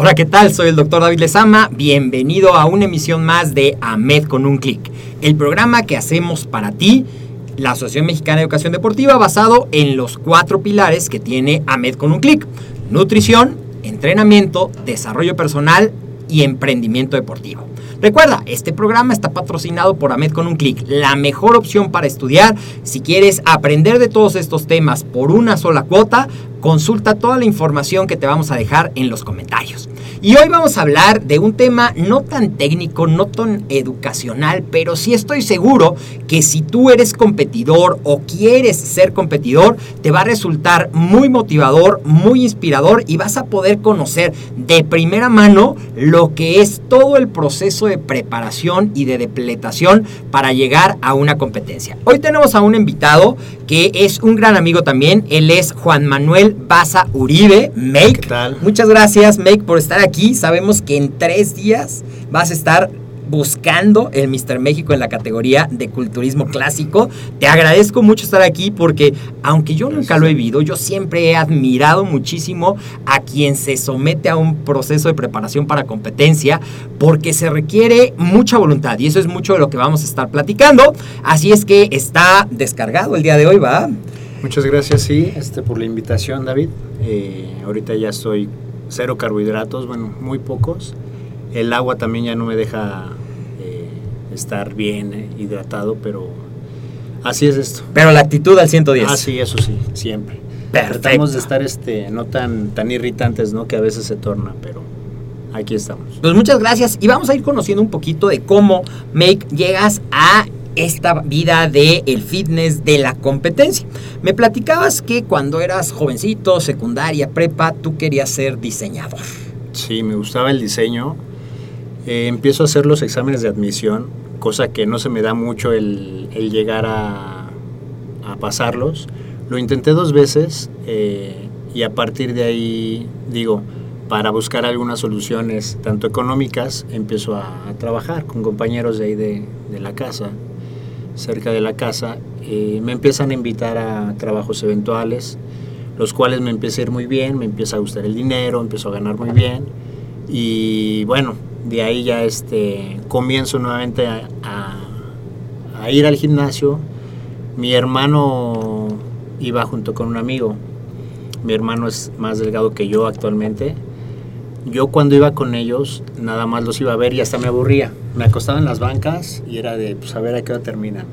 Hola, ¿qué tal? Soy el doctor David Lezama. Bienvenido a una emisión más de AMED con un clic, el programa que hacemos para ti, la Asociación Mexicana de Educación Deportiva, basado en los cuatro pilares que tiene AMED con un clic: nutrición, entrenamiento, desarrollo personal y emprendimiento deportivo. Recuerda, este programa está patrocinado por AMED con un clic, la mejor opción para estudiar. Si quieres aprender de todos estos temas por una sola cuota, consulta toda la información que te vamos a dejar en los comentarios. Y hoy vamos a hablar de un tema no tan técnico, no tan educacional, pero sí estoy seguro que si tú eres competidor o quieres ser competidor, te va a resultar muy motivador, muy inspirador y vas a poder conocer de primera mano lo que es todo el proceso de preparación y de depletación para llegar a una competencia. Hoy tenemos a un invitado que es un gran amigo también, él es Juan Manuel Baza Uribe, Make. ¿Qué tal? Muchas gracias, Make, por estar aquí. Sabemos que en tres días vas a estar buscando el Mister México en la categoría de culturismo clásico. Te agradezco mucho estar aquí porque aunque yo nunca lo he vivido, yo siempre he admirado muchísimo a quien se somete a un proceso de preparación para competencia porque se requiere mucha voluntad y eso es mucho de lo que vamos a estar platicando. Así es que está descargado el día de hoy, ¿va? Muchas gracias, sí, este, por la invitación, David. Eh, ahorita ya estoy cero carbohidratos, bueno, muy pocos. El agua también ya no me deja eh, estar bien eh, hidratado, pero así es esto. Pero la actitud al 110. Ah, sí, eso sí, siempre. Perfecto. Tratamos de estar este, no tan, tan irritantes, ¿no? Que a veces se torna, pero aquí estamos. Pues muchas gracias y vamos a ir conociendo un poquito de cómo Make llegas a esta vida de el fitness de la competencia. Me platicabas que cuando eras jovencito, secundaria, prepa, tú querías ser diseñador. Sí, me gustaba el diseño. Eh, empiezo a hacer los exámenes de admisión, cosa que no se me da mucho el, llegar a, pasarlos. Lo intenté dos veces eh, y a partir de ahí, digo, para buscar algunas soluciones, tanto económicas, empiezo a, trabajar con compañeros de ahí de, la casa, cerca de la casa. Eh, me empiezan a invitar a trabajos eventuales, los cuales me empieza a ir muy bien, me empieza a gustar el dinero, empiezo a ganar muy bien. Y bueno, de ahí ya este, comienzo nuevamente a, ir al gimnasio. Mi hermano iba junto con un amigo. Mi hermano es más delgado que yo actualmente. Yo cuando iba con ellos, nada más los iba a ver y hasta me aburría. Me acostaba en las bancas y era de, pues a ver a qué hora termina.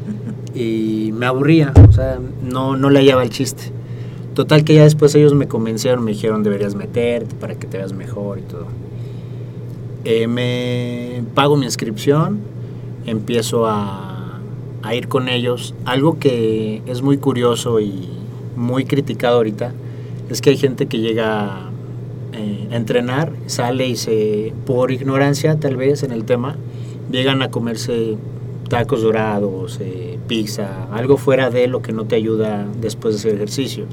y me aburría, o sea, no, no le hallaba el chiste. Total que ya después ellos me convencieron, me dijeron deberías meterte para que te veas mejor y todo. Eh, me pago mi inscripción, empiezo a, a, ir con ellos. Algo que es muy curioso y muy criticado ahorita es que hay gente que llega eh, a entrenar, sale y se, por ignorancia tal vez en el tema, llegan a comerse tacos dorados, eh, pizza, algo fuera de lo que no te ayuda después de hacer ejercicio.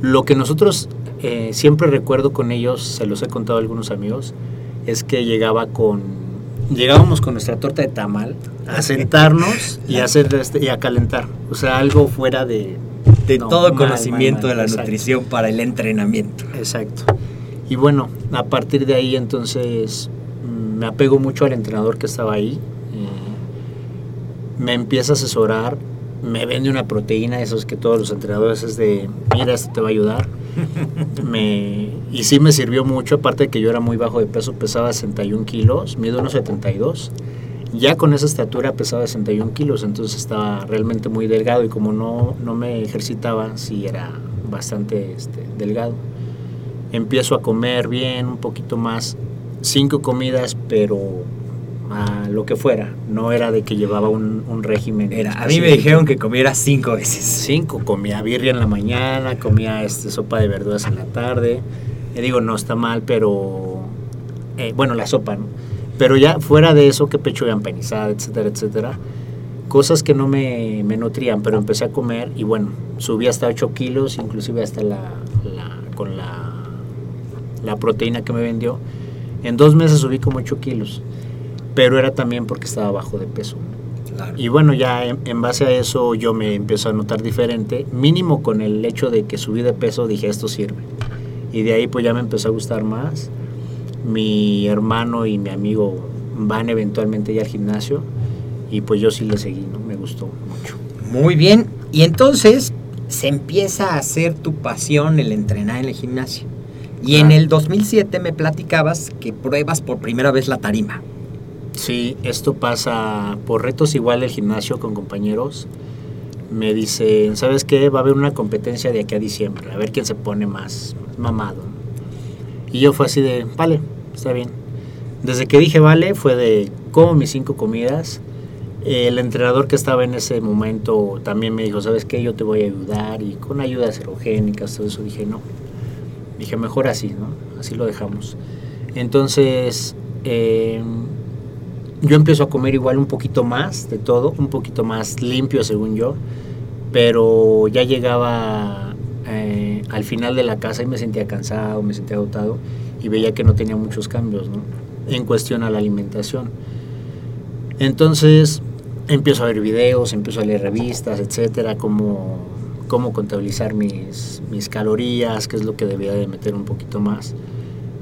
Lo que nosotros eh, siempre recuerdo con ellos, se los he contado a algunos amigos, es que llegaba con, llegábamos con nuestra torta de tamal a sentarnos y a, hacer este, y a calentar. O sea, algo fuera de... De No, todo mal, conocimiento mal, mal, de la exacto. nutrición para el entrenamiento. Exacto. Y bueno, a partir de ahí entonces mm, me apego mucho al entrenador que estaba ahí. eh, me empieza a asesorar, me vende una proteína, esos que todos los entrenadores es de, mira, esto te va a ayudar. me, y sí me sirvió mucho, aparte de que yo era muy bajo de peso, pesaba 61 kilos, mido unos 72. Ya con esa estatura pesaba 61 kilos, entonces estaba realmente muy delgado y como no, no me ejercitaba, sí era bastante este, delgado. Empiezo a comer bien, un poquito más, cinco comidas, pero a lo que fuera. No era de que llevaba un, un régimen. Era, a mí me dijeron que comiera cinco veces. Cinco, comía birria en la mañana, comía este, sopa de verduras en la tarde. Y digo, no está mal, pero. eh, bueno, la sopa, ¿no? Pero ya fuera de eso, que pechuga empanizada, etcétera, etcétera. Cosas que no me, me nutrían, pero empecé a comer y bueno, subí hasta 8 kilos, inclusive hasta la, la- con la, la proteína que me vendió. En dos meses subí como 8 kilos, pero era también porque estaba bajo de peso. Claro. Y bueno, ya en, en base a eso yo me empiezo a notar diferente, mínimo con el hecho de que subí de peso, dije esto sirve. Y de ahí pues ya me empezó a gustar más. Mi hermano y mi amigo van eventualmente ya al gimnasio y pues yo sí le seguí, ¿no? Me gustó mucho. Muy bien. Y entonces se empieza a hacer tu pasión el entrenar en el gimnasio. Y en Claro. el 2007 me platicabas que pruebas por primera vez la tarima. Sí, esto pasa por retos igual del gimnasio con compañeros. Me dicen, ¿sabes qué? Va a haber una competencia de aquí a diciembre, a ver quién se pone más mamado. Y yo fue así de, vale, está bien. Desde que dije vale, fue de, como mis cinco comidas. El entrenador que estaba en ese momento también me dijo, ¿sabes qué? Yo te voy a ayudar y con ayudas erogénicas, todo eso. Dije, no. Dije, mejor así, ¿no? Así lo dejamos. Entonces, eh, yo empiezo a comer igual un poquito más de todo, un poquito más limpio según yo, pero ya llegaba eh, al final de la casa y me sentía cansado, me sentía agotado y veía que no tenía muchos cambios ¿no? en cuestión a la alimentación. Entonces empiezo a ver videos, empiezo a leer revistas, etcétera, cómo, cómo contabilizar mis, mis calorías, qué es lo que debía de meter un poquito más.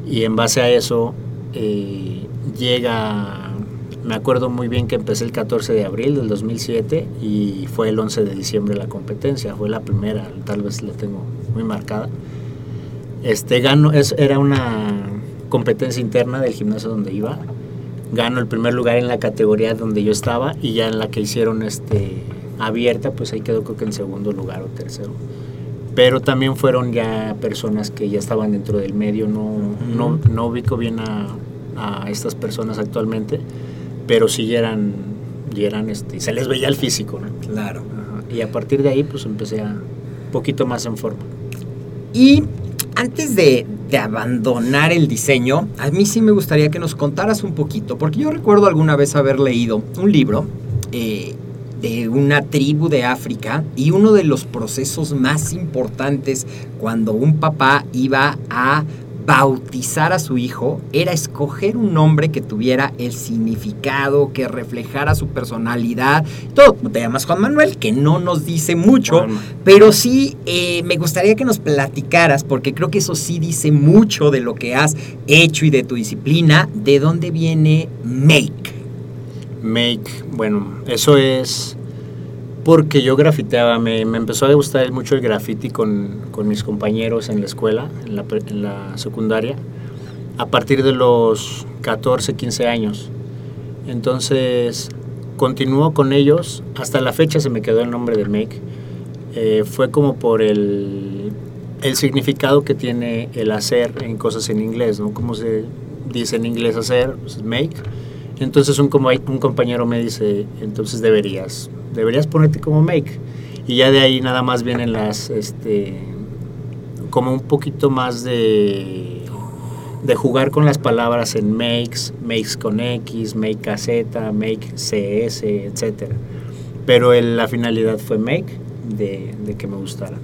Y en base a eso eh, llega, me acuerdo muy bien que empecé el 14 de abril del 2007 y fue el 11 de diciembre la competencia, fue la primera, tal vez la tengo muy marcada. Este, gano, es, era una competencia interna del gimnasio donde iba. Gano el primer lugar en la categoría donde yo estaba y ya en la que hicieron este, abierta, pues ahí quedó creo que en segundo lugar o tercero. Pero también fueron ya personas que ya estaban dentro del medio, no, no, no ubico bien a, a estas personas actualmente, pero sí eran, eran este, se les veía el físico, ¿no? Claro. Ajá. Y a partir de ahí pues empecé a un poquito más en forma. Y antes de, de abandonar el diseño, a mí sí me gustaría que nos contaras un poquito, porque yo recuerdo alguna vez haber leído un libro eh, de una tribu de África y uno de los procesos más importantes cuando un papá iba a bautizar a su hijo era escoger un nombre que tuviera el significado, que reflejara su personalidad. Todo, te llamas Juan Manuel, que no nos dice mucho, pero sí eh, me gustaría que nos platicaras, porque creo que eso sí dice mucho de lo que has hecho y de tu disciplina, de dónde viene Make. Make, bueno, eso es porque yo grafiteaba, me, me empezó a gustar mucho el graffiti con, con mis compañeros en la escuela, en la, en la secundaria, a partir de los 14, 15 años. Entonces, continúo con ellos, hasta la fecha se me quedó el nombre de Make. Eh, fue como por el, el significado que tiene el hacer en cosas en inglés, ¿no? Como se dice en inglés hacer, pues, make. Entonces un, un compañero me dice, entonces deberías, deberías ponerte como make. Y ya de ahí nada más vienen las, este, como un poquito más de de jugar con las palabras en makes, makes con X, make caseta, make CS, etcétera. Pero el- la finalidad fue make, de, de que me gustara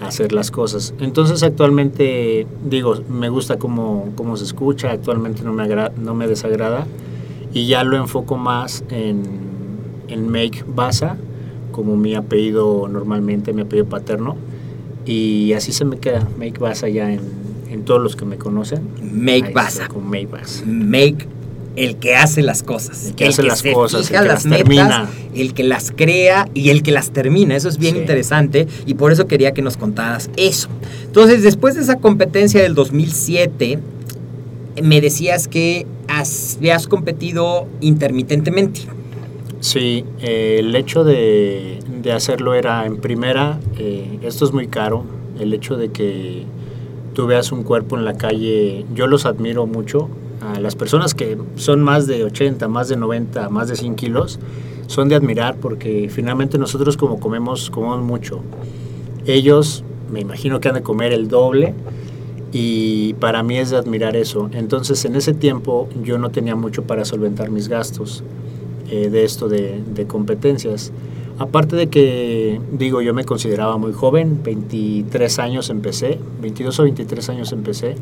hacer las cosas. Entonces actualmente, digo, me gusta cómo, cómo se escucha, actualmente no me, no me desagrada y ya lo enfoco más en, en make Baza, como mi apellido normalmente, mi apellido paterno. Y así se me queda, make Baza ya en, en todos los que me conocen. Make Baza. Con make Baza. Make el que hace las cosas. El que hace las se cosas, fija el que las las metas, termina. el que las crea y el que las termina. Eso es bien Sí. interesante y por eso quería que nos contaras eso. Entonces, después de esa competencia del 2007, me decías que has- habías competido intermitentemente. Sí, eh, el hecho de, de hacerlo era en primera, eh, esto es muy caro, el hecho de que tú veas un cuerpo en la calle, yo los admiro mucho, las personas que son más de 80, más de 90, más de 100 kilos, son de admirar porque finalmente nosotros como comemos, comemos mucho. Ellos, me imagino que han de comer el doble y para mí es de admirar eso. Entonces en ese tiempo yo no tenía mucho para solventar mis gastos eh, de esto de, de competencias. Aparte de que, digo, yo me consideraba muy joven, 23 años empecé, 22 o 23 años empecé,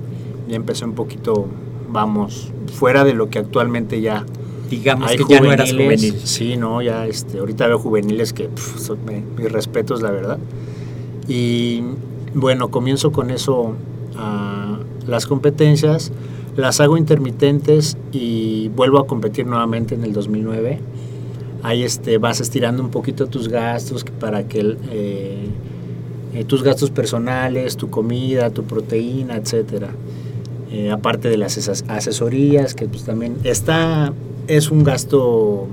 ya empecé un poquito, vamos, fuera de lo que actualmente ya Digamos hay que ya no eras juveniles. juvenil. Sí, no, ya este, ahorita veo juveniles que son- me- mis respetos, la verdad. Y bueno, comienzo con eso a las competencias, las hago intermitentes y vuelvo a competir nuevamente en el 2009. Ahí este, vas estirando un poquito tus gastos para que eh, eh, tus gastos personales, tu comida, tu proteína, etcétera. Eh, aparte de las asesorías, que pues también está, es un gasto,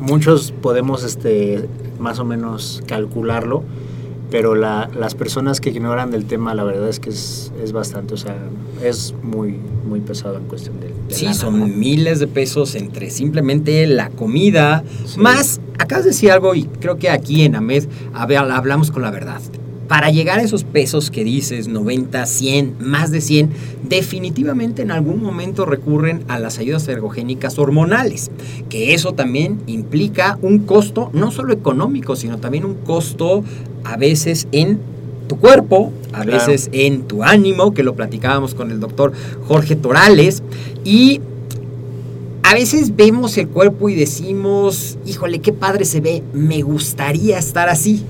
muchos podemos este, más o menos calcularlo, pero la- las personas que ignoran del tema, la verdad es que es, es bastante, o sea, es muy, muy pesado en cuestión de... de Sí, lana, son ¿no? miles de pesos entre simplemente la comida, Sí. más, acabas de decir algo y creo que aquí en AMED hab- hablamos con la verdad. Para llegar a esos pesos que dices, 90, 100, más de 100, definitivamente en algún momento recurren a las ayudas ergogénicas hormonales, que eso también implica un costo no solo económico, sino también un costo a veces en tu cuerpo, a Claro. veces en tu ánimo, que lo platicábamos con el doctor Jorge Torales, y a veces vemos el cuerpo y decimos, híjole, qué padre se ve, me gustaría estar así.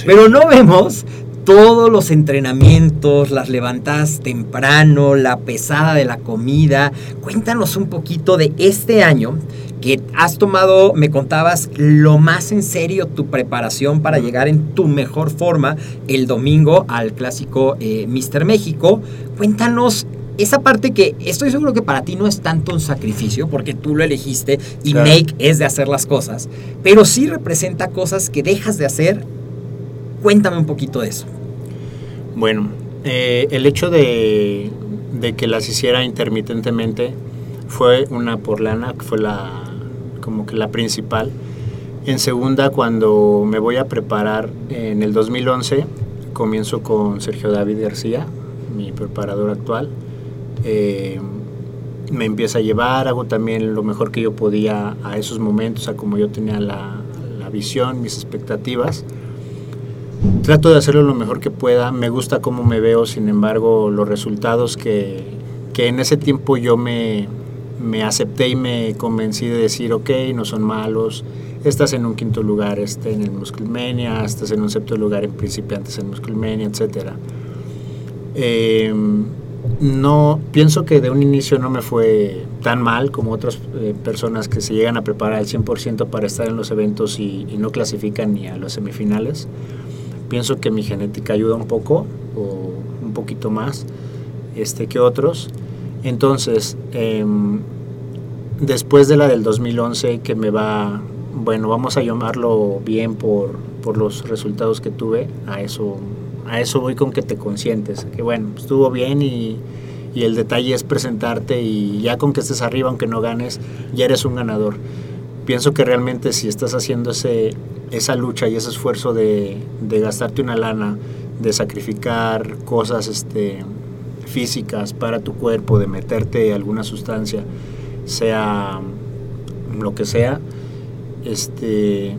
Sí. Pero no vemos todos los entrenamientos, las levantadas temprano, la pesada de la comida. Cuéntanos un poquito de este año que has tomado, me contabas, lo más en serio tu preparación para llegar en tu mejor forma el domingo al clásico eh, Mister México. Cuéntanos esa parte que estoy seguro que para ti no es tanto un sacrificio porque tú lo elegiste y Claro. make es de hacer las cosas, pero sí representa cosas que dejas de hacer. Cuéntame un poquito de eso. Bueno, eh, el hecho de, de que las hiciera intermitentemente fue una por lana, que fue la como que la principal. En segunda, cuando me voy a preparar en el 2011, comienzo con Sergio David García, mi preparador actual. Eh, me empieza a llevar, hago también lo mejor que yo podía a esos momentos, a como yo tenía la, la visión, mis expectativas. Trato de hacerlo lo mejor que pueda, me gusta cómo me veo, sin embargo, los resultados que, que en ese tiempo yo me, acepté y me convencí de decir, ok, no son malos, estás en un quinto lugar este, en el Musclemania, estás en un sexto lugar en principiantes en Musclemania, etc. Eh, no, pienso que de un inicio no me fue tan mal como otras eh, personas que se llegan a preparar al 100% para estar en los eventos y, y no clasifican ni a las semifinales. Pienso que mi genética ayuda un poco o un poquito más este, que otros. Entonces, em, después de la del 2011 que me va, bueno, vamos a llamarlo bien por, por los resultados que tuve, a eso, a eso voy con que te consientes, que bueno, estuvo bien y, y el detalle es presentarte y ya con que estés arriba, aunque no ganes, ya eres un ganador. Pienso que realmente si estás haciendo ese, esa lucha y ese esfuerzo de, de gastarte una lana, de sacrificar cosas este, físicas para tu cuerpo, de meterte alguna sustancia, sea lo que sea, este,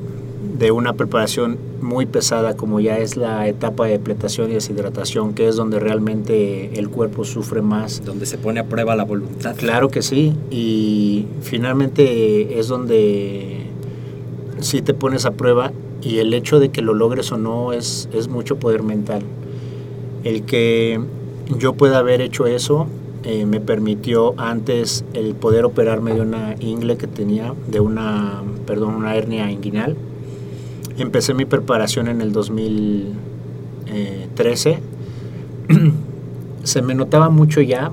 de una preparación muy pesada como ya es la etapa de depletación y deshidratación, que es donde realmente el cuerpo sufre más. Donde se pone a prueba la voluntad. Claro que sí, y finalmente es donde sí te pones a prueba y el hecho de que lo logres o no es, es mucho poder mental. El que yo pueda haber hecho eso eh, me permitió antes el poder operarme de una ingle que tenía, de una, perdón, una hernia inguinal. Empecé mi preparación en el 2013. se me notaba mucho ya,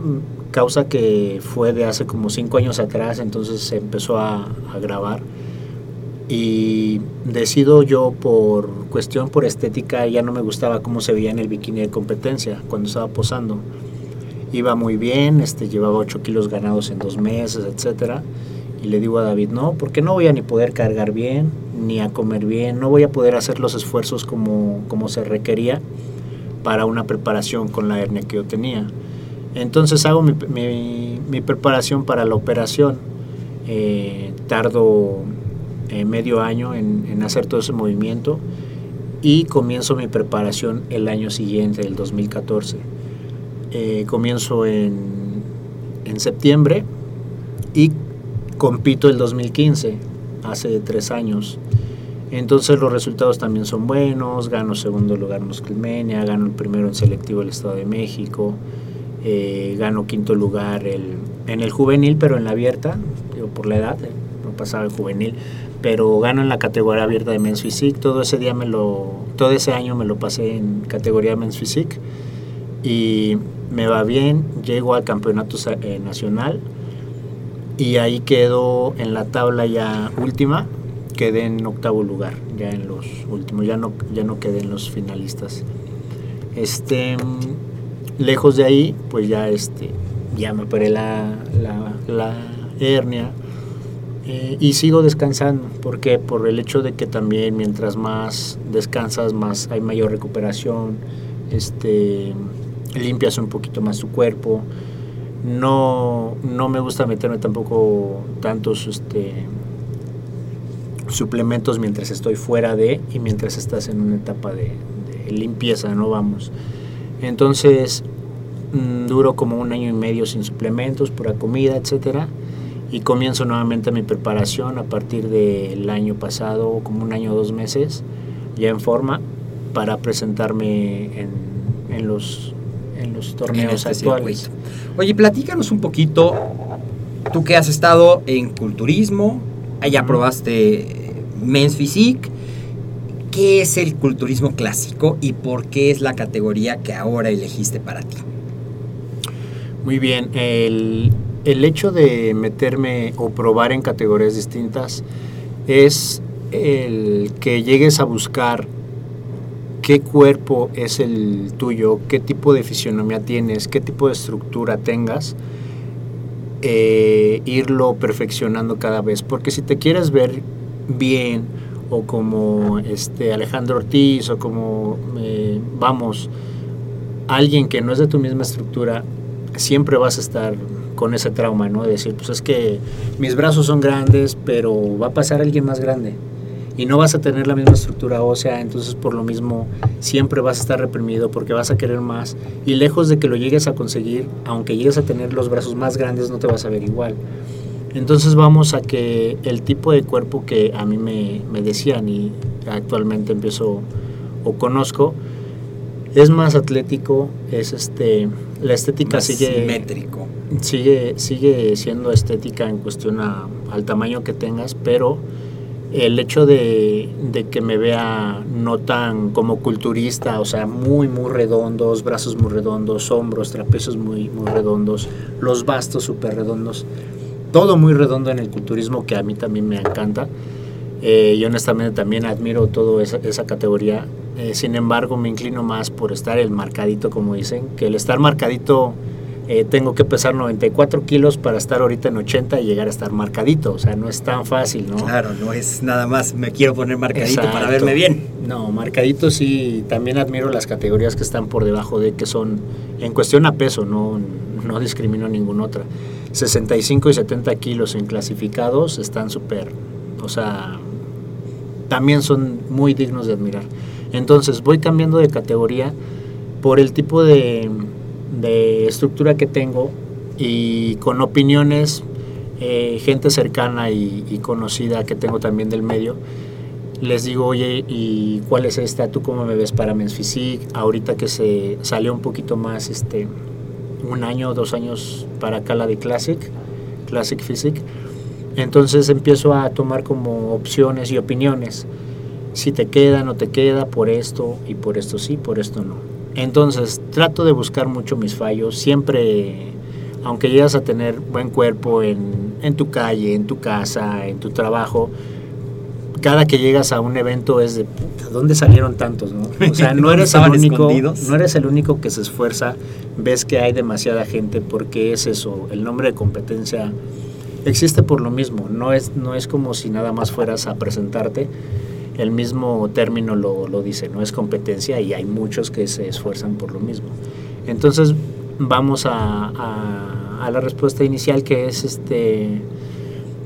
causa que fue de hace como cinco años atrás, entonces se empezó a, a grabar. Y decido yo por cuestión, por estética, ya no me gustaba cómo se veía en el bikini de competencia cuando estaba posando iba muy bien, este, llevaba 8 kilos ganados en dos meses, etcétera. Y le digo a David, no, porque no voy a ni poder cargar bien, ni a comer bien, no voy a poder hacer los esfuerzos como, como se requería para una preparación con la hernia que yo tenía. Entonces hago mi, mi, preparación para la operación. Eh, tardo eh, medio año en, hacer todo ese movimiento y comienzo mi preparación el año siguiente, el 2014 eh, comienzo en, en septiembre y compito el 2015, hace tres años. Entonces los resultados también son buenos, gano segundo lugar en Musclimenia, gano el primero en selectivo del Estado de México, eh, gano quinto lugar el, en el juvenil, pero en la abierta, digo por la edad, eh, no pasaba el juvenil, pero gano en la categoría abierta de Men's Physique, todo ese día me lo, todo ese año me lo pasé en categoría Men's Physique y me va bien, llego al campeonato eh, nacional y ahí quedo en la tabla ya última, quedé en octavo lugar, ya en los últimos, ya no, ya no quedé en los finalistas. Este, lejos de ahí, pues ya, este, ya me operé la, la, hernia eh, y sigo descansando, porque por el hecho de que también mientras más descansas, más hay mayor recuperación, este limpias un poquito más tu cuerpo. No, no me gusta meterme tampoco tantos este, suplementos mientras estoy fuera de y mientras estás en una etapa de, limpieza, no vamos. Entonces mm, duro como un año y medio sin suplementos, pura comida, etcétera, y comienzo nuevamente mi preparación a partir del año pasado, como un año o dos meses, ya en forma para presentarme en, en los en los torneos este actuales. Oye, platícanos un poquito, tú que has estado en culturismo, allá probaste Men's Physique, ¿qué es el culturismo clásico y por qué es la categoría que ahora elegiste para ti? Muy bien, el, el hecho de meterme o probar en categorías distintas es el que llegues a buscar qué cuerpo es el tuyo, qué tipo de fisionomía tienes, qué tipo de estructura tengas, eh, irlo perfeccionando cada vez. Porque si te quieres ver bien, o como este Alejandro Ortiz, o como, eh, vamos, alguien que no es de tu misma estructura, siempre vas a estar con ese trauma, ¿no? De decir, pues es que mis brazos son grandes, pero va a pasar alguien más grande y no vas a tener la misma estructura ósea, entonces por lo mismo siempre vas a estar reprimido porque vas a querer más y lejos de que lo llegues a conseguir, aunque llegues a tener los brazos más grandes, no te vas a ver igual. Entonces vamos a que el tipo de cuerpo que a mí me, me decían y actualmente empiezo o conozco, es más atlético, es este, la estética sigue simétrico. Sigue, sigue siendo estética en cuestión al tamaño que tengas, pero el hecho de, que me vea no tan como culturista, o sea, muy, muy redondos, brazos muy redondos, hombros, trapecios muy, muy redondos, los bastos súper redondos, todo muy redondo en el culturismo que a mí también me encanta. Eh, y honestamente también admiro toda esa, esa categoría. Eh, sin embargo, me inclino más por estar el marcadito, como dicen, que el estar marcadito eh, tengo que pesar 94 kilos para estar ahorita en 80 y llegar a estar marcadito. O sea, no es tan fácil, ¿no? Claro, no es nada más me quiero poner marcadito para verme bien. No, marcadito sí. También admiro las categorías que están por debajo de que son, en cuestión a peso, no, no discrimino ninguna otra. 65 y 70 kilos en clasificados están súper, o sea, también son muy dignos de admirar. Entonces voy cambiando de categoría por el tipo de, de estructura que tengo y con opiniones, eh, gente cercana y, y conocida que tengo también del medio. Les digo, oye, ¿y cuál es esta? ¿Tú cómo me ves para Men's Physique? Ahorita que se salió un poquito más, este, un año dos años para acá la de Classic, Classic Physique. Entonces empiezo a tomar como opciones y opiniones. Si te queda, no te queda, por esto y por esto sí, por esto no. Entonces trato de buscar mucho mis fallos. Siempre, aunque llegas a tener buen cuerpo en, en tu calle, en tu casa, en tu trabajo, cada que llegas a un evento es de puta, ¿dónde salieron tantos? No? O sea, no ¿Dónde eres el único, no eres el único que se esfuerza, ves que hay demasiada gente porque es eso, el nombre de competencia existe por lo mismo, no es, no es como si nada más fueras a presentarte, el mismo término lo, lo dice, no es competencia y hay muchos que se esfuerzan por lo mismo. Entonces vamos a, a- a la respuesta inicial que es este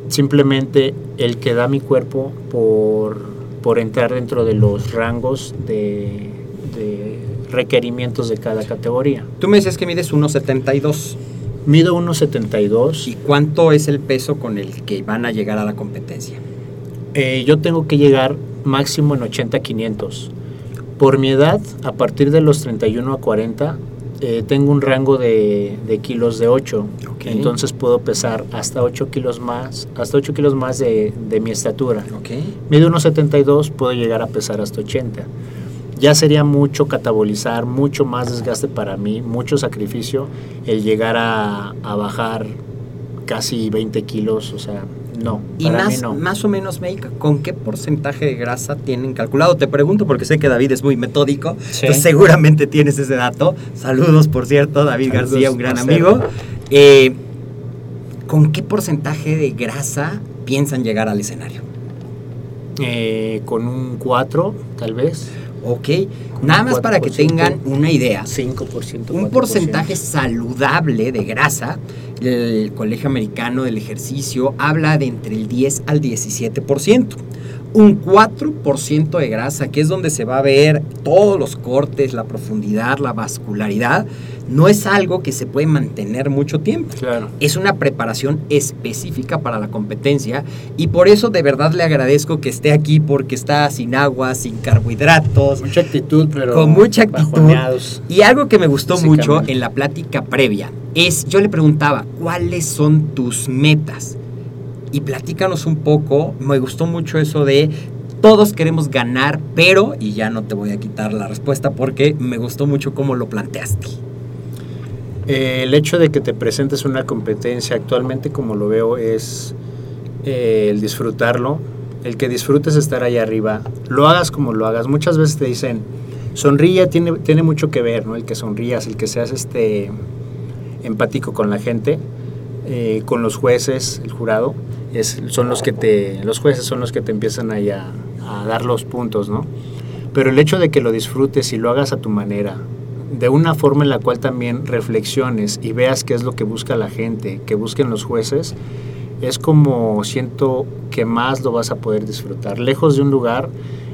simplemente el que da mi cuerpo por, por entrar dentro de los rangos de, de requerimientos de cada categoría. Tú me decías que mides 1.72. Mido 1,72. ¿Y cuánto es el peso con el que van a llegar a la competencia? Eh, yo tengo que llegar máximo en 80-500. Por mi edad, a partir de los 31 a 40, eh, tengo un rango de, de kilos de 8. Ok. Entonces puedo pesar hasta 8 kilos más, hasta 8 kilos más de, de mi estatura. Ok. Mido 1,72, puedo llegar a pesar hasta 80. Ya sería mucho catabolizar, mucho más desgaste para mí, mucho sacrificio el llegar a, a bajar casi 20 kilos, o sea, no, Y para mí más, no. más o menos, Meika, ¿con qué porcentaje de grasa tienen calculado? Te pregunto porque sé que David es muy metódico, Sí. entonces seguramente tienes ese dato. Saludos, por cierto, David Saludos, García, un gran amigo. Eh, ¿Con qué porcentaje de grasa piensan llegar al escenario? Eh, con un 4, tal vez. Ok, nada más para que 4%. tengan una idea. 5%. Un 4%. porcentaje saludable de grasa, el Colegio Americano del Ejercicio habla de entre el 10 al 17%. Un 4% de grasa, que es donde se va a ver todos los cortes, la profundidad, la vascularidad, no es algo que se puede mantener mucho tiempo. Claro. Es una preparación específica para la competencia y por eso de verdad le agradezco que esté aquí porque está sin agua, sin carbohidratos, Mucha actitud, pero. con mucha actitud. bajoneados. Y algo que me gustó mucho en la plática previa es, yo le preguntaba, ¿cuáles son tus metas? Y platícanos un poco, me gustó mucho eso de todos queremos ganar, pero, y ya no te voy a quitar la respuesta porque me gustó mucho cómo lo planteaste. Eh, el hecho de que te presentes una competencia actualmente, como lo veo, es eh, el disfrutarlo, el que disfrutes estar ahí arriba, lo hagas como lo hagas. Muchas veces te dicen, sonríe, tiene, tiene mucho que ver, ¿no? El que sonrías, el que seas este empático con la gente, eh, con los jueces, el jurado, es, son los que te, los jueces son los que te empiezan ahí a, a dar los puntos, ¿no? Pero el hecho de que lo disfrutes y lo hagas a tu manera, de una forma en la cual también reflexiones y veas qué es lo que busca la gente, que busquen los jueces, es como siento que más lo vas a poder disfrutar. Lejos de un lugar,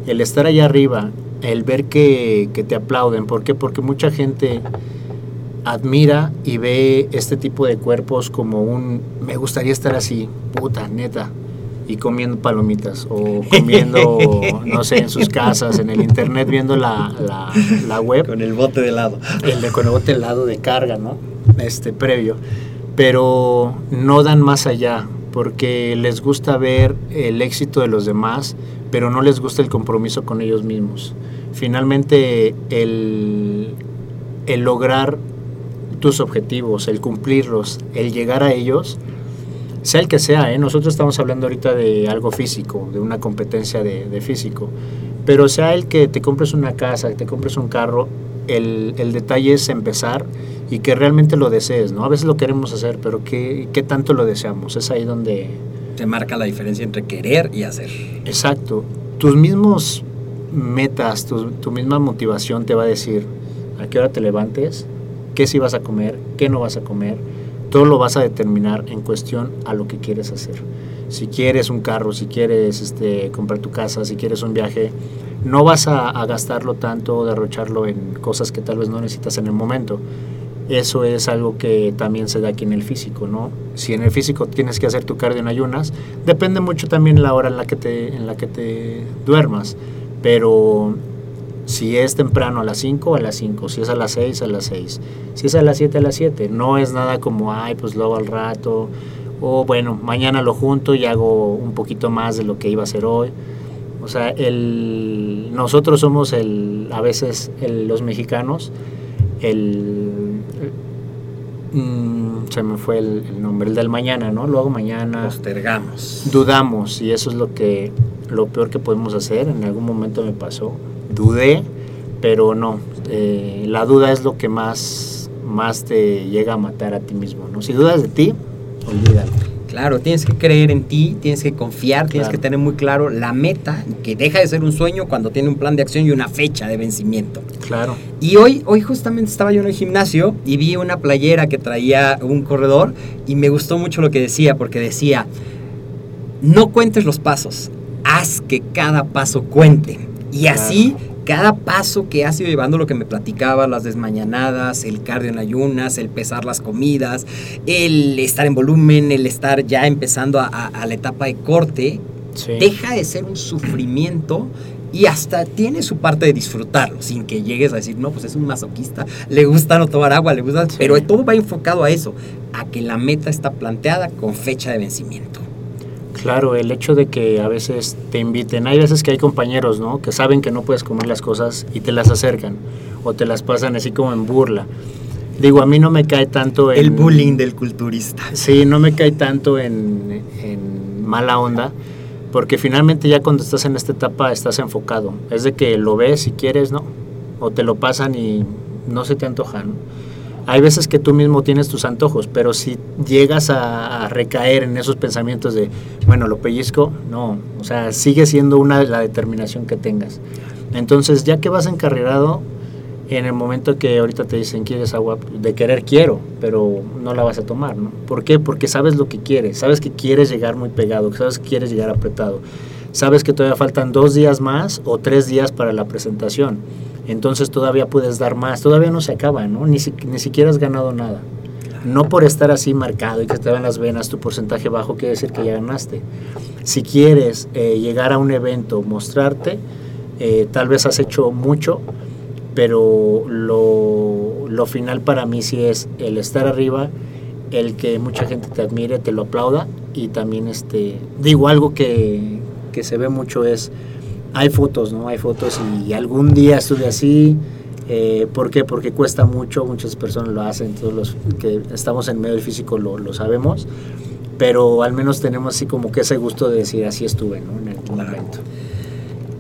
el estar allá arriba, el ver que, que te aplauden, ¿por qué? Porque mucha gente admira y ve este tipo de cuerpos como un, me gustaría estar así, puta, neta, y comiendo palomitas o comiendo, no sé, en sus casas, en el internet, viendo la, la, la web Con el bote de lado. el de con el bote helado de carga, ¿no? Este previo. Pero no dan más allá, porque les gusta ver el éxito de los demás, pero no les gusta el compromiso con ellos mismos. Finalmente, el, el lograr tus objetivos, el cumplirlos, el llegar a ellos, sea el que sea, ¿eh? nosotros estamos hablando ahorita de algo físico, de una competencia de, de físico, pero sea el que te compres una casa, que te compres un carro, el, el detalle es empezar y que realmente lo desees, ¿no? A veces lo queremos hacer, pero ¿qué, qué tanto lo deseamos? Es ahí donde... Se marca la diferencia entre querer y hacer. Exacto. Tus mismos metas, tu, tu misma motivación te va a decir a qué hora te levantes, qué sí vas a comer, qué no vas a comer. Todo lo vas a determinar en cuestión a lo que quieres hacer. Si quieres un carro, si quieres este, comprar tu casa, si quieres un viaje, no vas a, gastarlo tanto derrocharlo en cosas que tal vez no necesitas en el momento. Eso es algo que también se da aquí en el físico, ¿no? Si en el físico tienes que hacer tu cardio en ayunas, depende mucho también la hora en la que te, en la que te duermas. Pero si es temprano a las 5, a las 5. Si es a las 6, a las 6. Si es a las 7, a las 7. No es nada como, ay, pues luego al rato. O bueno, mañana lo junto y hago un poquito más de lo que iba a hacer hoy. O sea, el, nosotros somos el, a veces el, los mexicanos, el, mm, se me fue el, el nombre, el del mañana, ¿no? Luego mañana Postergamos. dudamos y eso es lo que lo peor que podemos hacer. En algún momento me pasó, dudé, pero no. eh, la duda es lo que más, más te llega a matar a ti mismo, ¿no? Si dudas de ti, olvídalo. Claro, tienes que creer en ti, tienes que confiar, tienes que tener muy claro la meta, que deja de ser un sueño cuando tiene un plan de acción y una fecha de vencimiento. Claro. Y hoy, hoy justamente estaba yo en el gimnasio y vi una playera que traía un corredor y me gustó mucho lo que decía, porque decía, no cuentes los pasos, haz que cada paso cuente. Y así, cada paso que has ido llevando, lo que me platicaba, las desmañanadas, el cardio en ayunas, el pesar las comidas, el estar en volumen, el estar ya empezando a, a- a la etapa de corte, Sí. deja de ser un sufrimiento y hasta tiene su parte de disfrutarlo, sin que llegues a decir, no, pues es un masoquista, le gusta no tomar agua, le gusta, Sí. pero todo va enfocado a eso, a que la meta está planteada con fecha de vencimiento. Claro, el hecho de que a veces te inviten, hay veces que hay compañeros, ¿no? Que saben que no puedes comer las cosas y te las acercan o te las pasan así como en burla. Digo, a mí no me cae tanto en... El bullying del culturista. Sí, no me cae tanto en, en mala onda, porque finalmente ya cuando estás en esta etapa estás enfocado. Es de que lo ves si quieres, ¿no? O te lo pasan y no se te antoja, ¿no? Hay veces que tú mismo tienes tus antojos, pero si llegas a, recaer en esos pensamientos de, bueno, lo pellizco, no, o sea, sigue siendo una la determinación que tengas. Entonces, ya que vas encarrerado, en el momento que ahorita te dicen quieres agua, de querer quiero, pero no la vas a tomar, ¿no? ¿Por qué? Porque sabes lo que quieres, sabes que quieres llegar muy pegado, sabes que quieres llegar apretado, sabes que todavía faltan dos días más o tres días para la presentación, entonces todavía puedes dar más, todavía no se acaba, ¿no? Ni, si- ni siquiera has ganado nada. No por estar así marcado y que te vean las venas tu porcentaje bajo quiere decir que ya ganaste. Si quieres eh, llegar a un evento, mostrarte, eh, tal vez has hecho mucho, pero lo, lo final para mí sí es el estar arriba, el que mucha gente te admire, te lo aplauda y también este, digo algo que, que se ve mucho es, hay fotos, ¿no? Hay fotos y algún día estuve así, eh, ¿por qué? Porque cuesta mucho, muchas personas lo hacen, todos los que estamos en medio del físico lo, lo sabemos, pero al menos tenemos así como que ese gusto de decir así estuve, ¿no? En algún momento.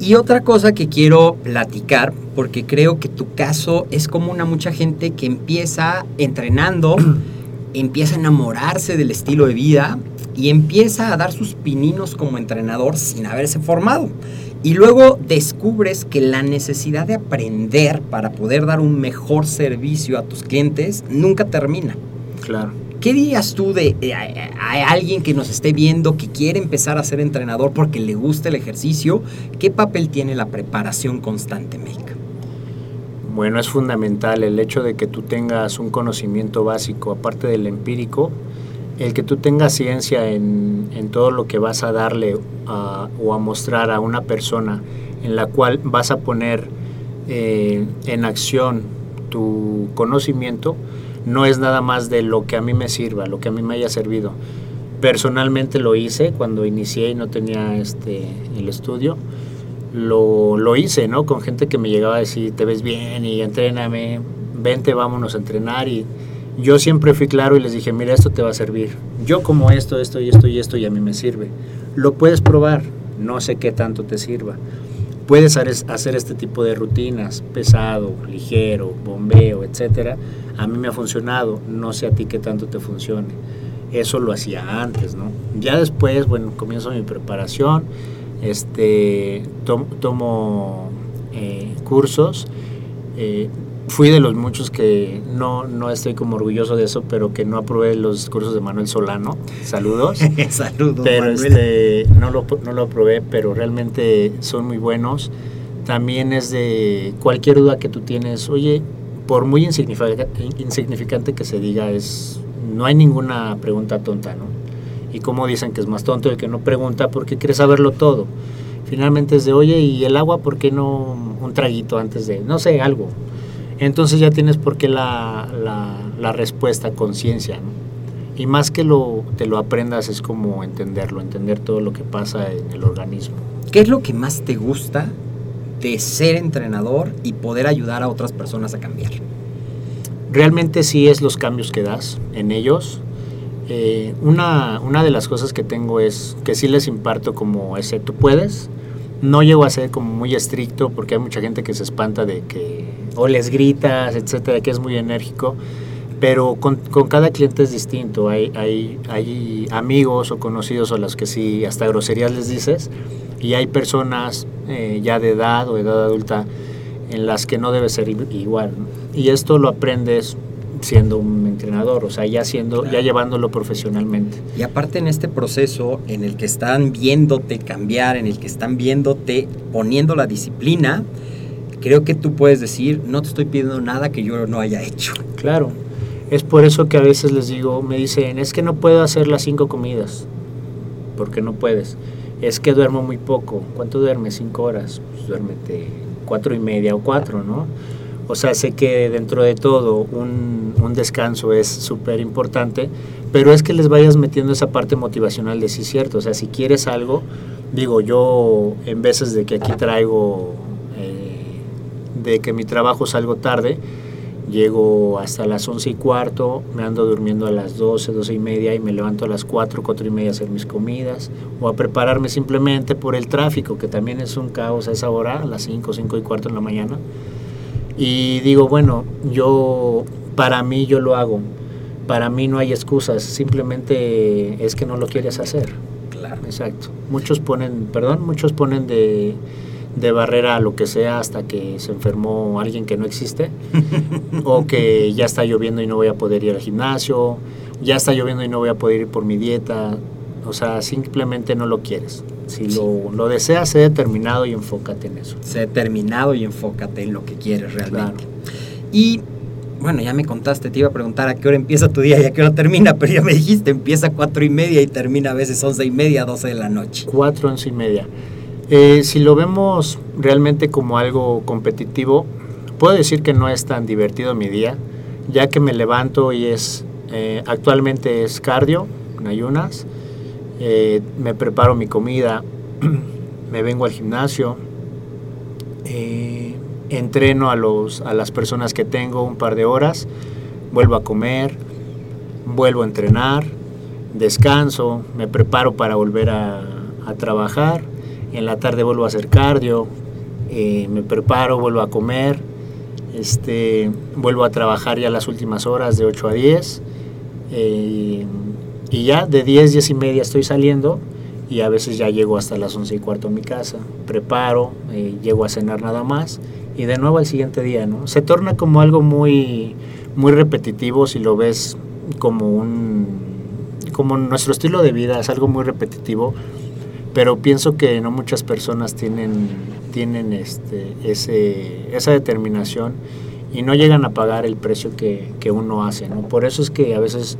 Y otra cosa que quiero platicar, porque creo que tu caso es como una mucha gente que empieza entrenando, empieza a enamorarse del estilo de vida y empieza a dar sus pininos como entrenador sin haberse formado. Y luego descubres que la necesidad de aprender para poder dar un mejor servicio a tus clientes nunca termina. Claro. ¿Qué dirías tú de, de a, a alguien que nos esté viendo que quiere empezar a ser entrenador porque le gusta el ejercicio? ¿Qué papel tiene la preparación constante, Meika? Bueno, es fundamental el hecho de que tú tengas un conocimiento básico, aparte del empírico, el que tú tengas ciencia en, en todo lo que vas a darle o a mostrar a una persona en la cual vas a poner eh, en acción tu conocimiento, no es nada más de lo que a mí me sirva, lo que a mí me haya servido. Personalmente lo hice cuando inicié y no tenía este, el estudio lo, lo hice, ¿no? Con gente que me llegaba a decir, te ves bien y entréname, vente, vámonos a entrenar. Y yo siempre fui claro y les dije, mira, esto te va a servir. Yo como esto, esto y esto y esto y a mí me sirve. Lo puedes probar, no sé qué tanto te sirva. puedes hacer este tipo de rutinas, pesado, ligero, bombeo, etcétera. A mí me ha funcionado, no sé a ti qué tanto te funcione. Eso lo hacía antes, ¿no? Ya después, bueno, comienzo mi preparación, este, tom- tomo eh, cursos. eh, fui de los muchos que no, no estoy como orgulloso de eso, pero que no aprobé los cursos de Manuel Solano. Saludos. Saludos, pero Manuel. este, no, lo, no lo aprobé, pero realmente son muy buenos. También es de cualquier duda que tú tienes, oye, por muy insignifica- insignificante que se diga, es no hay ninguna pregunta tonta, ¿no? Y como dicen que es más tonto el que no pregunta porque quiere saberlo todo. Finalmente es de, oye, ¿y el agua por qué no un traguito antes de, no sé, algo? Entonces ya tienes por qué la, la, la respuesta, conciencia, ¿no? Y más que lo, te lo aprendas es como entenderlo, entender todo lo que pasa en el organismo. ¿Qué es lo que más te gusta de ser entrenador y poder ayudar a otras personas a cambiar? realmente sí es los cambios que das en ellos. Eh, una, una de las cosas que tengo es que sí les imparto como ese, tú puedes. No llego a ser como muy estricto porque hay mucha gente que se espanta de que o les gritas, etcétera, que es muy enérgico. Pero con, con cada cliente es distinto. Hay, hay, hay amigos o conocidos a los que sí hasta groserías les dices. Y hay personas eh, ya de edad o edad adulta en las que no debe ser igual. ¿no? Y esto lo aprendes siendo un entrenador, o sea, ya siendo, ya llevándolo profesionalmente. Y aparte en este proceso en el que están viéndote cambiar, en el que están viéndote poniendo la disciplina, creo que tú puedes decir, no te estoy pidiendo nada que yo no haya hecho. Claro. Es por eso que a veces les digo, me dicen, es que no puedo hacer las cinco comidas. porque no puedes? Es que duermo muy poco. ¿Cuánto duermes? Cinco horas. Pues duérmete cuatro y media o cuatro, ¿no? O sea, sé que dentro de todo un, un descanso es súper importante, pero es que les vayas metiendo esa parte motivacional de sí, cierto. O sea, si quieres algo, digo, yo en veces de que aquí traigo, de que mi trabajo salgo tarde, llego hasta las once y cuarto, me ando durmiendo a las 12, 12 y media y me levanto a las 4, 4 y media a hacer mis comidas o a prepararme simplemente por el tráfico, que también es un caos a esa hora, a las 5, 5 y cuarto en la mañana. Y digo, bueno, yo, para mí yo lo hago, para mí no hay excusas, simplemente es que no lo quieres hacer. Claro. Exacto. Muchos ponen, perdón, muchos ponen de, de barrera a lo que sea hasta que se enfermó alguien que no existe, o que ya está lloviendo y no voy a poder ir al gimnasio, ya está lloviendo y no voy a poder ir por mi dieta, o sea, simplemente no lo quieres. Si lo, lo deseas, sé determinado y enfócate en eso. Sé determinado y enfócate en lo que quieres realmente. Y bueno, ya me contaste, te iba a preguntar a qué hora empieza tu día y a qué hora termina, pero ya me dijiste, empieza a cuatro y media y termina a veces once y media, doce de la noche. Cuatro, once y media. Eh, si lo vemos realmente como algo competitivo, puedo decir que no es tan divertido mi día, ya que me levanto y es, eh, actualmente es cardio, en ayunas, eh, me preparo mi comida, me vengo al gimnasio, entreno a, los, a las personas que tengo un par de horas, vuelvo a comer, vuelvo a entrenar, descanso, me preparo para volver a trabajar, en la tarde vuelvo a hacer cardio, eh, me preparo, vuelvo a comer, este, vuelvo a trabajar ya las últimas horas de 8 a 10 eh, y ya de 10, 10 y media estoy saliendo y a veces ya llego hasta las 11 y cuarto a mi casa, preparo, eh, llego a cenar nada más y de nuevo al siguiente día, ¿no? Se torna como algo muy, muy repetitivo si lo ves como un, como nuestro estilo de vida, es algo muy repetitivo, pero pienso que no muchas personas tienen, tienen este, ese, esa determinación y no llegan a pagar el precio que, que uno hace, ¿no? Por eso es que a veces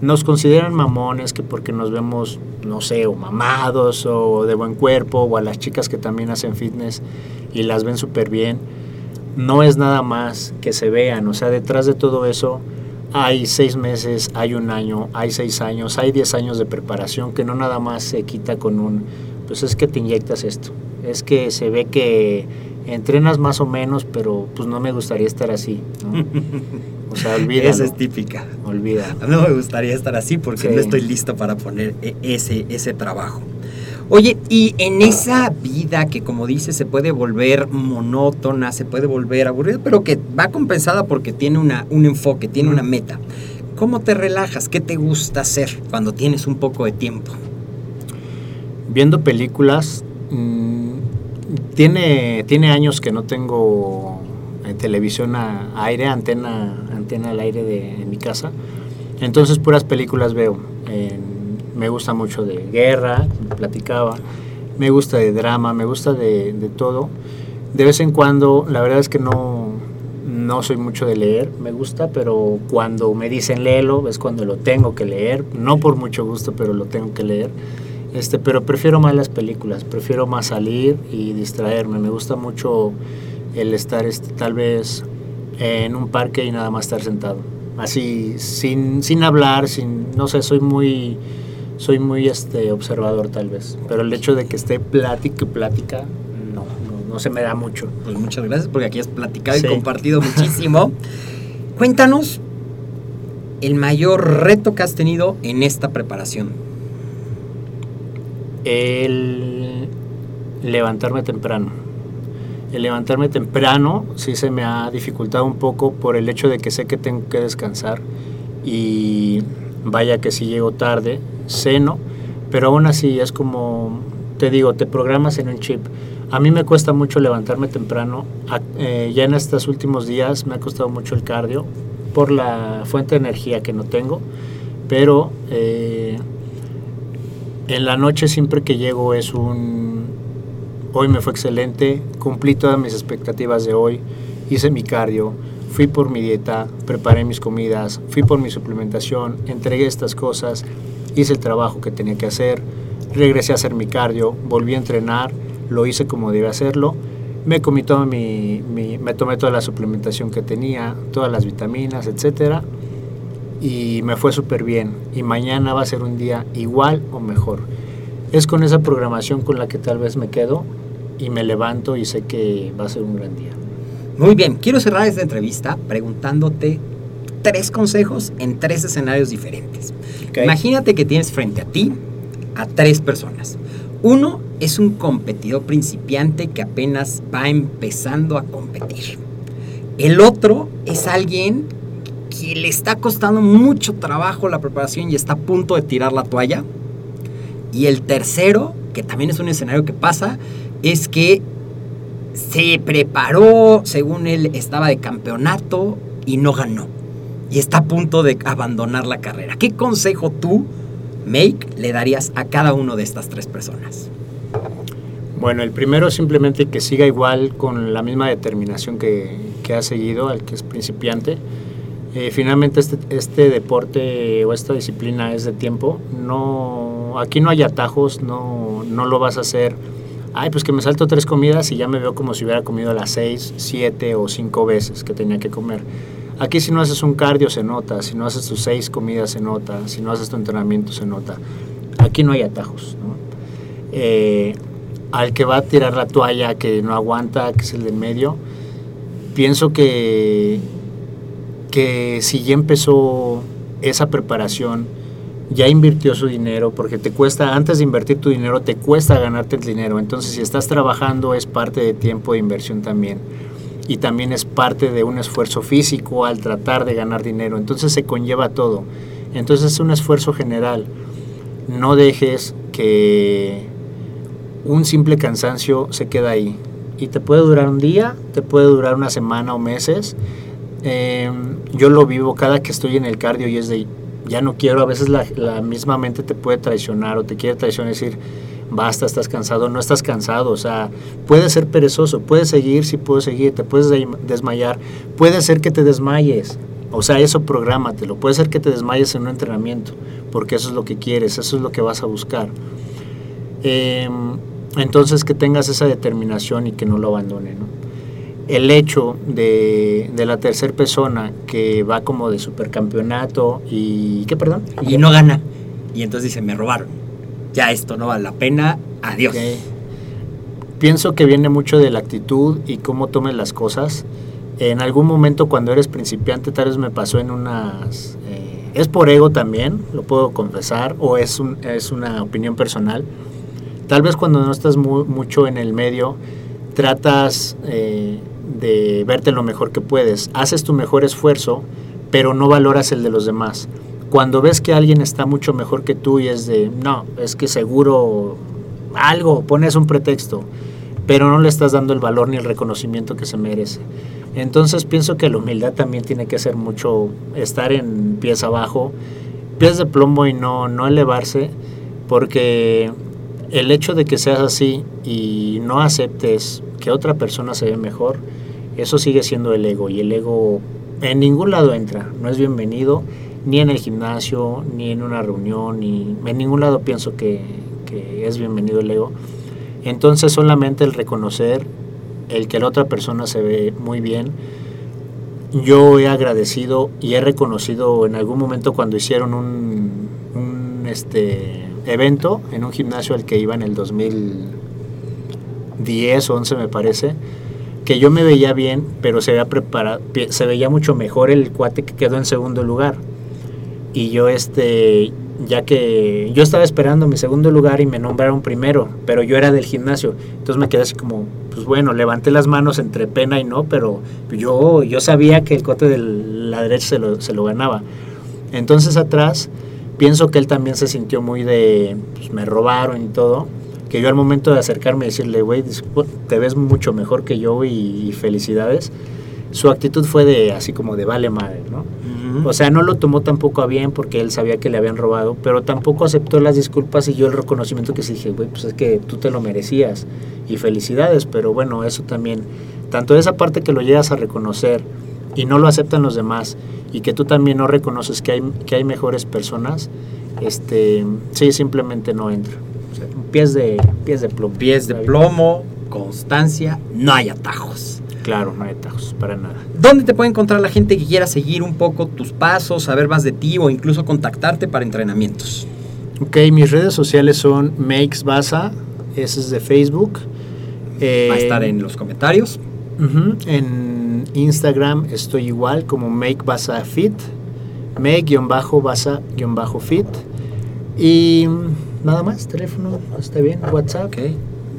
nos consideran mamones que porque nos vemos, no sé, o mamados o de buen cuerpo, o a las chicas que también hacen fitness y las ven súper bien, no es nada más que se vean, o sea, detrás de todo eso hay seis meses, hay un año, hay seis años, hay diez años de preparación que no nada más se quita con un, pues es que te inyectas esto, es que se ve que entrenas más o menos, pero pues no me gustaría estar así, ¿no? O sea, olvídalo. Esa es típica. Olvídalo. A mí no me gustaría estar así porque Sí. no estoy listo para poner e- ese, ese trabajo. Oye, y en esa vida que como dices se puede volver monótona, se puede volver aburrida, pero que va compensada porque tiene una, un enfoque, tiene una meta. ¿Cómo te relajas? ¿Qué te gusta hacer cuando tienes un poco de tiempo? Viendo películas, mm, tiene, tiene años que no tengo eh, televisión a, a aire, antena, antena al aire de en mi casa. Entonces puras películas veo. En- me gusta mucho de guerra, platicaba. Me gusta de drama, me gusta de, de todo. De vez en cuando, la verdad es que no, no soy mucho de leer, me gusta, pero cuando me dicen léelo es cuando lo tengo que leer. No por mucho gusto, pero lo tengo que leer. Este, pero prefiero más las películas, prefiero más salir y distraerme. Me gusta mucho el estar este, tal vez en un parque y nada más estar sentado. Así, sin, sin hablar, sin, no sé, soy muy, soy muy este, observador tal vez. Pero el hecho de que esté plática y plática, no, no, no se me da mucho. Pues muchas gracias porque aquí has platicado Sí. y compartido muchísimo. Cuéntanos el mayor reto que has tenido en esta preparación. El levantarme temprano. El levantarme temprano sí se me ha dificultado un poco por el hecho de que sé que tengo que descansar y vaya que si llego tarde, ceno, pero aún así es como, te digo, te programas en un chip. A mí me cuesta mucho levantarme temprano, eh, ya en estos últimos días me ha costado mucho el cardio por la fuente de energía que no tengo, pero eh, en la noche siempre que llego es un... Hoy me fue excelente, cumplí todas mis expectativas de hoy, hice mi cardio, fui por mi dieta, preparé mis comidas, fui por mi suplementación, entregué estas cosas, hice el trabajo que tenía que hacer, regresé a hacer mi cardio, volví a entrenar, lo hice como debía hacerlo, me comí toda mi, mi- me tomé toda la suplementación que tenía, todas las vitaminas, etcétera, y me fue súper bien. Y mañana va a ser un día igual o mejor. Es con esa programación con la que tal vez me quedo y me levanto y sé que va a ser un gran día. Muy bien, quiero cerrar esta entrevista preguntándote tres consejos en tres escenarios diferentes. Imagínate que tienes frente a ti a tres personas. Uno es un competidor principiante que apenas va empezando a competir. El otro es alguien que le está costando mucho trabajo la preparación y está a punto de tirar la toalla. Y el tercero, que también es un escenario que pasa, es que se preparó, según él estaba de campeonato y no ganó. Y está a punto de abandonar la carrera. ¿Qué consejo tú, Make, le darías a cada uno de estas tres personas? Bueno, el primero simplemente que siga igual con la misma determinación que, que ha seguido, al que es principiante. Eh, finalmente este, este deporte o esta disciplina es de tiempo. No, aquí no hay atajos, no, no lo vas a hacer. Ay, pues que me salto tres comidas y ya me veo como si hubiera comido las seis, siete o cinco veces que tenía que comer. Aquí si no haces un cardio se nota, si no haces tus seis comidas se nota, si no haces tu entrenamiento se nota. Aquí no hay atajos. Eh, al que va a tirar la toalla, que no aguanta, que es el del medio, pienso que, que si ya empezó esa preparación, ya invirtió su dinero, porque te cuesta, antes de invertir tu dinero, te cuesta ganarte el dinero. Entonces, si estás trabajando, es parte de tiempo de inversión también. Y también es parte de un esfuerzo físico al tratar de ganar dinero. Entonces, se conlleva todo. Entonces, es un esfuerzo general. No dejes que un simple cansancio se queda ahí. Y te puede durar un día, te puede durar una semana o meses. Eh, yo lo vivo cada que estoy en el cardio y es de, ya no quiero, a veces la, la misma mente te puede traicionar o te quiere traicionar decir, basta, estás cansado, no estás cansado, o sea, puedes ser perezoso, puedes seguir, sí puedes seguir, te puedes de- desmayar, puede ser que te desmayes, o sea, eso prográmatelo, puede ser que te desmayes en un entrenamiento, porque eso es lo que quieres, eso es lo que vas a buscar. Eh, entonces que tengas esa determinación y que no lo abandone, ¿no? El hecho de, de la tercera persona que va como de supercampeonato y... ¿Qué, perdón? Y no gana. Y entonces dice, me robaron. Ya esto no vale la pena. Adiós. Pienso que viene mucho de la actitud y cómo tomes las cosas. En algún momento cuando eres principiante tal vez me pasó en unas... eh, es por ego también, lo puedo confesar, o es, un, es una opinión personal. Tal vez cuando no estás mu- mucho en el medio, tratas eh, de verte lo mejor que puedes. Haces tu mejor esfuerzo, pero no valoras el de los demás. Cuando ves que alguien está mucho mejor que tú y es de, no, es que seguro algo, pones un pretexto, pero no le estás dando el valor ni el reconocimiento que se merece. Entonces pienso que la humildad también tiene que ser mucho estar en pies abajo, pies de plomo y no, no elevarse, porque el hecho de que seas así y no aceptes que otra persona se ve mejor, eso sigue siendo el ego y el ego en ningún lado entra, no es bienvenido, ni en el gimnasio, ni en una reunión, ni en ningún lado pienso que, es bienvenido el ego. Entonces solamente el reconocer el que la otra persona se ve muy bien, yo he agradecido y he reconocido en algún momento cuando hicieron un, un, este, evento en un gimnasio al que iba en el 2010 o 11 me parece, que yo me veía bien, pero se veía, preparado, se veía mucho mejor el cuate que quedó en segundo lugar. Y yo, este, ya que yo estaba esperando mi segundo lugar y me nombraron primero, pero yo era del gimnasio. Entonces me quedé así como, pues bueno, levanté las manos entre pena y no, pero yo, yo sabía que el cuate de la derecha se lo, se lo ganaba. Entonces atrás, pienso que él también se sintió muy de, pues me robaron y todo que yo al momento de acercarme y decirle, güey, te ves mucho mejor que yo y, y, felicidades, su actitud fue de así como de vale madre, ¿no? -huh. O sea, no lo tomó tampoco a bien porque él sabía que le habían robado, pero tampoco aceptó las disculpas y yo el reconocimiento que sí dije, güey, pues es que tú te lo merecías y felicidades, pero bueno, eso también, tanto esa parte que lo llegas a reconocer y no lo aceptan los demás y que tú también no reconoces que hay, que hay mejores personas, este, sí, simplemente no entra pies de, pies de plomo. Pies de plomo, constancia, no hay atajos. Claro, no hay atajos, para nada. ¿Dónde te puede encontrar la gente que quiera seguir un poco tus pasos, saber más de ti o incluso contactarte para entrenamientos? Ok, mis redes sociales son Makes Baza, ese es de Facebook. Eh, Va a estar en los comentarios. Uh -huh. En Instagram estoy igual como Make Baza Fit, Make-Baza-Fit. Y nada más, teléfono, está bien, WhatsApp. Ok,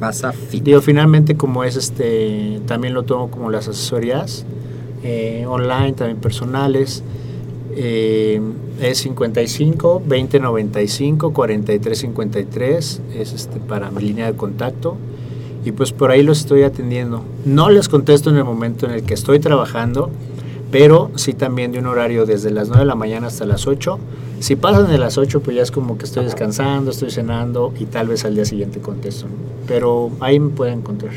vas a fit. Digo, finalmente como es este, también lo tomo como las asesorías eh, online, también personales. Eh, es 55 20 95 43 53 es este para mi línea de contacto y pues por ahí los estoy atendiendo no les contesto en el momento en el que estoy trabajando pero sí también de un horario desde las 9 de la mañana hasta las 8 si pasan de las 8, pues ya es como que estoy descansando, estoy cenando y tal vez al día siguiente contesto. Pero ahí me pueden encontrar.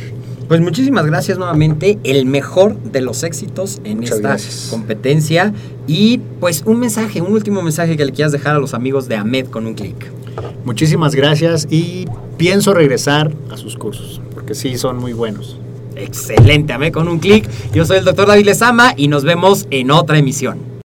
Pues muchísimas gracias nuevamente. El mejor de los éxitos en Muchas esta gracias. competencia. Y pues un mensaje, un último mensaje que le quieras dejar a los amigos de AMED con un clic. Muchísimas gracias y pienso regresar a sus cursos, porque sí son muy buenos. Excelente, AMED con un clic. Yo soy el doctor David Lezama y nos vemos en otra emisión.